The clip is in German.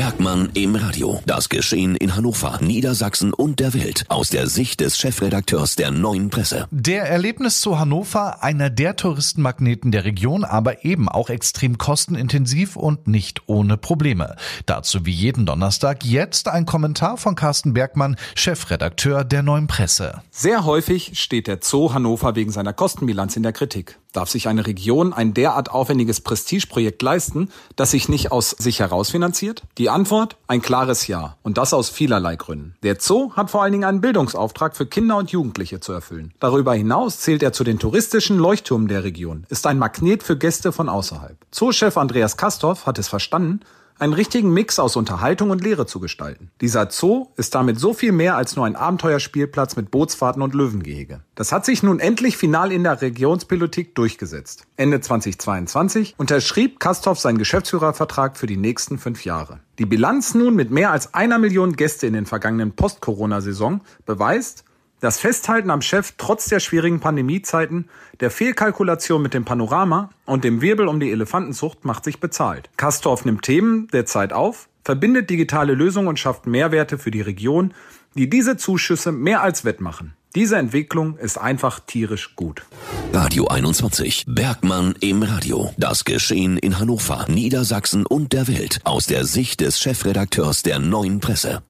Bergmann im Radio. Das Geschehen in Hannover, Niedersachsen und der Welt aus der Sicht des Chefredakteurs der Neuen Presse. Der Erlebnis zu Hannover, einer der Touristenmagneten der Region, aber eben auch extrem kostenintensiv und nicht ohne Probleme. Dazu wie jeden Donnerstag jetzt ein Kommentar von Carsten Bergmann, Chefredakteur der Neuen Presse. Sehr häufig steht der Zoo Hannover wegen seiner Kostenbilanz in der Kritik. Darf sich eine Region ein derart aufwendiges Prestigeprojekt leisten, das sich nicht aus sich heraus finanziert? Die Antwort? Ein klares Ja. Und das aus vielerlei Gründen. Der Zoo hat vor allen Dingen einen Bildungsauftrag für Kinder und Jugendliche zu erfüllen. Darüber hinaus zählt er zu den touristischen Leuchtturmen der Region, ist ein Magnet für Gäste von außerhalb. Zoochef Andreas Kastorf hat es verstanden, einen richtigen Mix aus Unterhaltung und Lehre zu gestalten. Dieser Zoo ist damit so viel mehr als nur ein Abenteuerspielplatz mit Bootsfahrten und Löwengehege. Das hat sich nun endlich final in der Regionspolitik durchgesetzt. Ende 2022 unterschrieb Kastorf seinen Geschäftsführervertrag für die nächsten fünf Jahre. Die Bilanz nun mit mehr als einer Million Gäste in den vergangenen Post-Corona-Saison beweist, das Festhalten am Chef trotz der schwierigen Pandemiezeiten, der Fehlkalkulation mit dem Panorama und dem Wirbel um die Elefantenzucht macht sich bezahlt. Kastorf nimmt Themen der Zeit auf, verbindet digitale Lösungen und schafft Mehrwerte für die Region, die diese Zuschüsse mehr als wettmachen. Diese Entwicklung ist einfach tierisch gut. Radio 21. Bergmann im Radio. Das Geschehen in Hannover, Niedersachsen und der Welt aus der Sicht des Chefredakteurs der Neuen Presse.